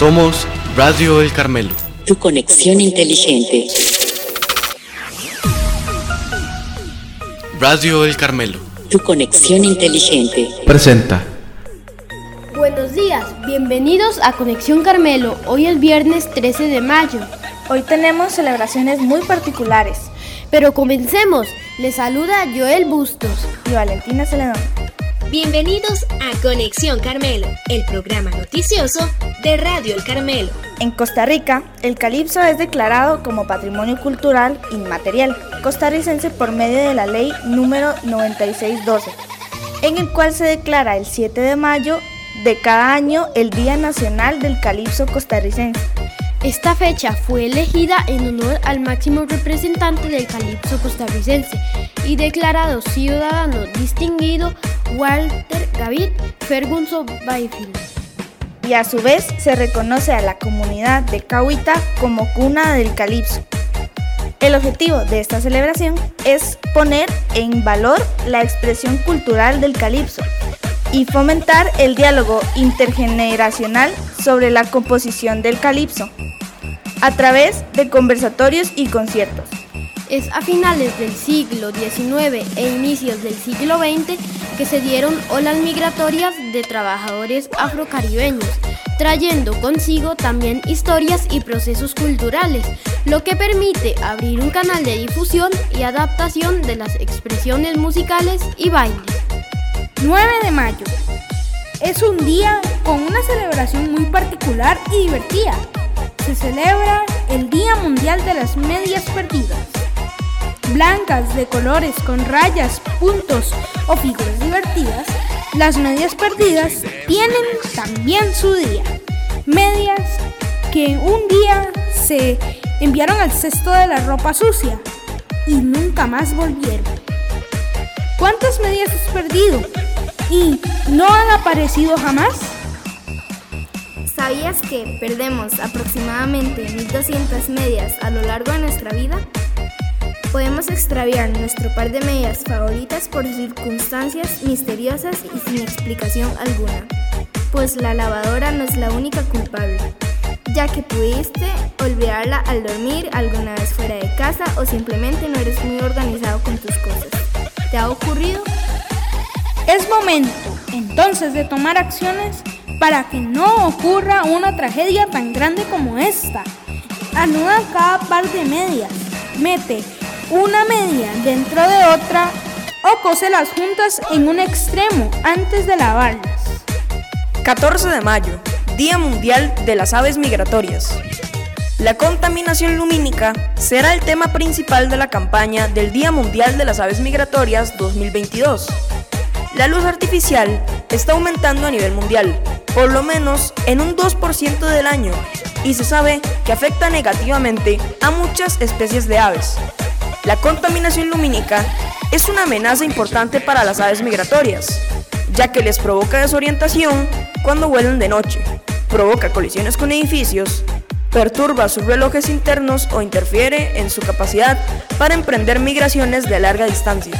Somos Radio El Carmelo. Tu conexión inteligente. Radio El Carmelo. Tu conexión inteligente. Presenta. Buenos días, bienvenidos a Conexión Carmelo. Hoy es viernes 13 de mayo. Hoy tenemos celebraciones muy particulares. Pero comencemos. Les saluda Joel Bustos y Valentina Celedón. Bienvenidos a Conexión Carmelo, el programa noticioso de Radio El Carmelo. En Costa Rica, el calipso es declarado como patrimonio cultural inmaterial costarricense por medio de la ley número 9612, en el cual se declara el 7 de mayo de cada año el Día Nacional del Calipso Costarricense. Esta fecha fue elegida en honor al máximo representante del calipso costarricense y declarado ciudadano distinguido Walter David Ferguson Bayfield. Y a su vez se reconoce a la comunidad de Cahuita como cuna del calipso. El objetivo de esta celebración es poner en valor la expresión cultural del calipso y fomentar el diálogo intergeneracional sobre la composición del calipso a través de conversatorios y conciertos. Es a finales del siglo XIX e inicios del siglo XX que se dieron olas migratorias de trabajadores afrocaribeños, trayendo consigo también historias y procesos culturales, lo que permite abrir un canal de difusión y adaptación de las expresiones musicales y bailes. 9 de mayo. Es un día con una celebración muy particular y divertida. Se celebra el Día Mundial de las Medias Perdidas. Blancas de colores con rayas, puntos o figuras divertidas, las medias perdidas tienen también su día. Medias que un día se enviaron al cesto de la ropa sucia y nunca más volvieron. ¿Cuántas medias has perdido? ¿Y no han aparecido jamás? ¿Sabías que perdemos aproximadamente 1200 medias a lo largo de nuestra vida? Podemos extraviar nuestro par de medias favoritas por circunstancias misteriosas y sin explicación alguna, pues la lavadora no es la única culpable, ya que pudiste olvidarla al dormir alguna vez fuera de casa o simplemente no eres muy organizado con tus cosas. ¿Te ha ocurrido? Es momento entonces de tomar acciones para que no ocurra una tragedia tan grande como esta. Anuda cada par de medias, mete una media dentro de otra o cose las juntas en un extremo antes de lavarlas. 14 de mayo, Día Mundial de las Aves Migratorias. La contaminación lumínica será el tema principal de la campaña del Día Mundial de las Aves Migratorias 2022. La luz artificial está aumentando a nivel mundial, por lo menos en un 2% del año, y se sabe que afecta negativamente a muchas especies de aves. La contaminación lumínica es una amenaza importante para las aves migratorias, ya que les provoca desorientación cuando vuelan de noche, provoca colisiones con edificios, perturba sus relojes internos o interfiere en su capacidad para emprender migraciones de larga distancia.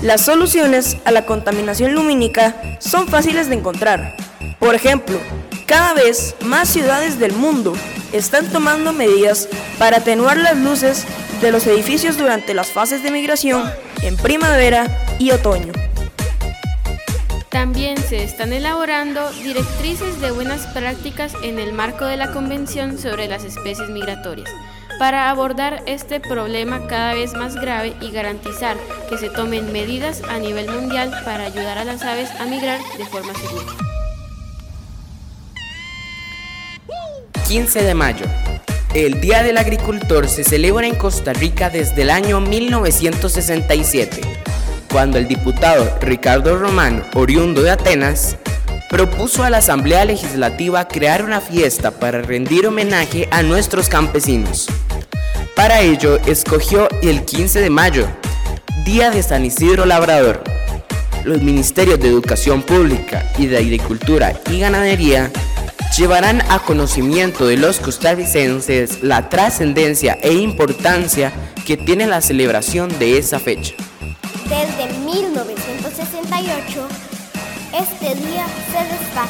Las soluciones a la contaminación lumínica son fáciles de encontrar. Por ejemplo, cada vez más ciudades del mundo están tomando medidas para atenuar las luces de los edificios durante las fases de migración en primavera y otoño. También se están elaborando directrices de buenas prácticas en el marco de la Convención sobre las especies migratorias para abordar este problema cada vez más grave y garantizar que se tomen medidas a nivel mundial para ayudar a las aves a migrar de forma segura. 15 de mayo. El Día del Agricultor se celebra en Costa Rica desde el año 1967, cuando el diputado Ricardo Romano, oriundo de Atenas, propuso a la Asamblea Legislativa crear una fiesta para rendir homenaje a nuestros campesinos. Para ello, escogió el 15 de mayo, Día de San Isidro Labrador. Los ministerios de Educación Pública y de Agricultura y Ganadería llevarán a conocimiento de los costarricenses la trascendencia e importancia que tiene la celebración de esa fecha. Desde 1968, este día se destaca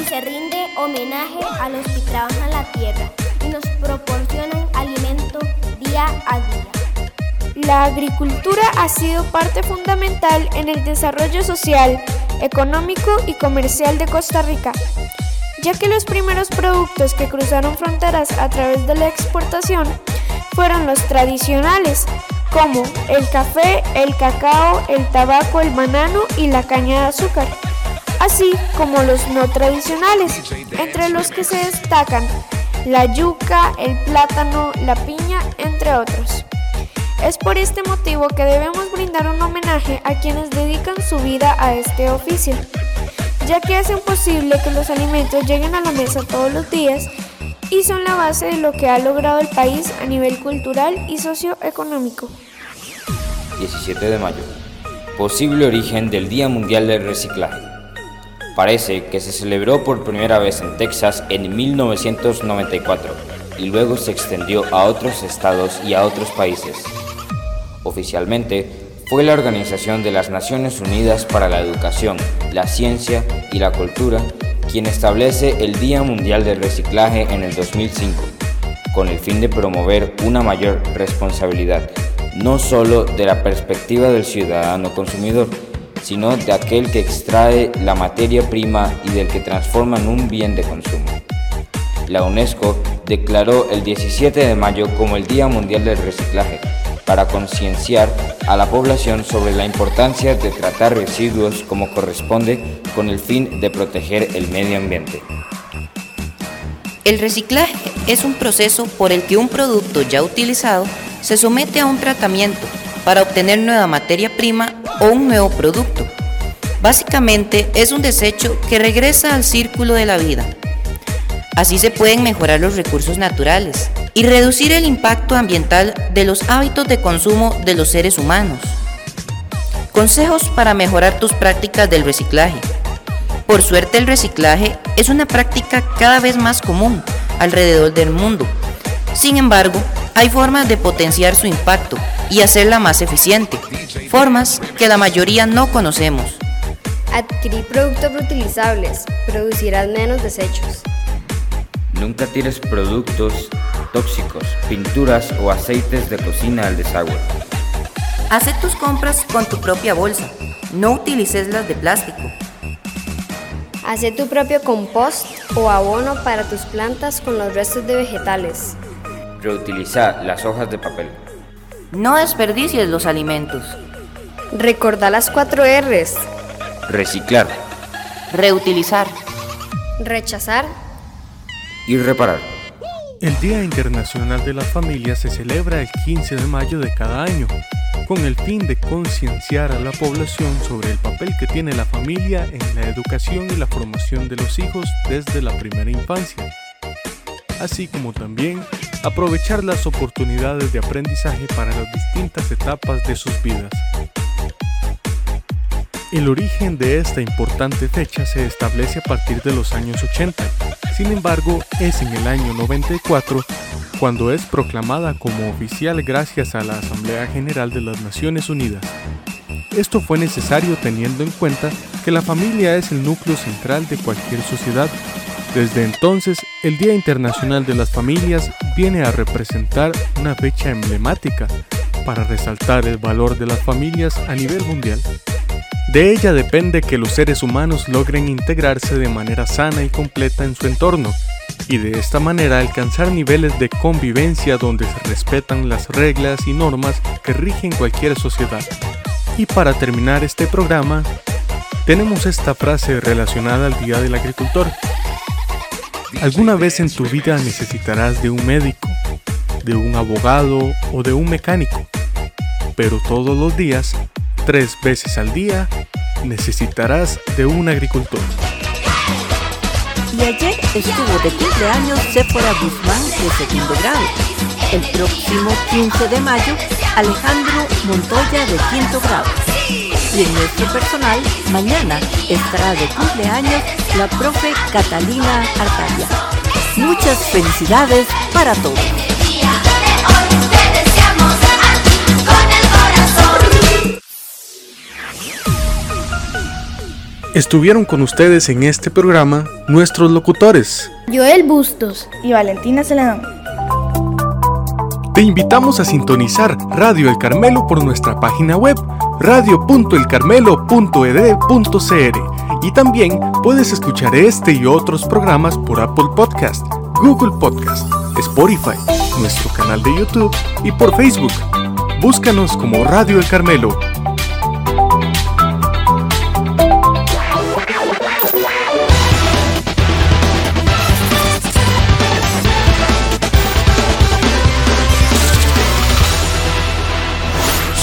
y se rinde homenaje a los que trabajan la tierra y nos proporcionan alimento día a día. La agricultura ha sido parte fundamental en el desarrollo social, económico y comercial de Costa Rica, ya que los primeros productos que cruzaron fronteras a través de la exportación fueron los tradicionales, como el café, el cacao, el tabaco, el banano y la caña de azúcar, así como los no tradicionales, entre los que se destacan la yuca, el plátano, la piña, entre otros. Es por este motivo que debemos brindar un homenaje a quienes dedican su vida a este oficio, ya que hacen posible que los alimentos lleguen a la mesa todos los días y son la base de lo que ha logrado el país a nivel cultural y socioeconómico. 17 de mayo. Posible origen del Día Mundial del Reciclaje. Parece que se celebró por primera vez en Texas en 1994 y luego se extendió a otros estados y a otros países. Oficialmente, fue la Organización de las Naciones Unidas para la Educación, la Ciencia y la Cultura quien establece el Día Mundial del Reciclaje en el 2005, con el fin de promover una mayor responsabilidad, no solo de la perspectiva del ciudadano consumidor, sino de aquel que extrae la materia prima y del que transforma en un bien de consumo. La UNESCO declaró el 17 de mayo como el Día Mundial del Reciclaje para concienciar a la población sobre la importancia de tratar residuos como corresponde con el fin de proteger el medio ambiente. El reciclaje es un proceso por el que un producto ya utilizado se somete a un tratamiento para obtener nueva materia prima o un nuevo producto. Básicamente es un desecho que regresa al círculo de la vida. Así se pueden mejorar los recursos naturales, y reducir el impacto ambiental de los hábitos de consumo de los seres humanos. Consejos para mejorar tus prácticas del reciclaje. Por suerte el reciclaje es una práctica cada vez más común alrededor del mundo. Sin embargo, hay formas de potenciar su impacto y hacerla más eficiente, formas que la mayoría no conocemos. Adquirir productos reutilizables, producirás menos desechos. Nunca tires productos tóxicos, pinturas o aceites de cocina al desagüe. Haz tus compras con tu propia bolsa. No utilices las de plástico. Haz tu propio compost o abono para tus plantas con los restos de vegetales. Reutiliza las hojas de papel. No desperdicies los alimentos. Recordá las cuatro R's. Reciclar. Reutilizar. Rechazar y reparar. El Día Internacional de las Familias se celebra el 15 de mayo de cada año, con el fin de concienciar a la población sobre el papel que tiene la familia en la educación y la formación de los hijos desde la primera infancia, así como también aprovechar las oportunidades de aprendizaje para las distintas etapas de sus vidas. El origen de esta importante fecha se establece a partir de los años 80. Sin embargo, es en el año 94 cuando es proclamada como oficial gracias a la Asamblea General de las Naciones Unidas. Esto fue necesario teniendo en cuenta que la familia es el núcleo central de cualquier sociedad. Desde entonces, el Día Internacional de las Familias viene a representar una fecha emblemática para resaltar el valor de las familias a nivel mundial. De ella depende que los seres humanos logren integrarse de manera sana y completa en su entorno y de esta manera alcanzar niveles de convivencia donde se respetan las reglas y normas que rigen cualquier sociedad. Y para terminar este programa, tenemos esta frase relacionada al Día del Agricultor. ¿Alguna vez en tu vida necesitarás de un médico, de un abogado o de un mecánico? Pero todos los días tres veces al día, necesitarás de un agricultor. Y ayer estuvo de cumpleaños Sephora Guzmán de segundo grado. El próximo 15 de mayo, Alejandro Montoya de quinto grado. Y en nuestro personal, mañana estará de cumpleaños la profe Catalina Arcadia. Muchas felicidades para todos. Estuvieron con ustedes en este programa nuestros locutores. Joel Bustos y Valentina Celedón. Te invitamos a sintonizar Radio El Carmelo por nuestra página web radio.elcarmelo.ed.cr y también puedes escuchar este y otros programas por Apple Podcast, Google Podcast, Spotify, nuestro canal de YouTube y por Facebook. Búscanos como Radio El Carmelo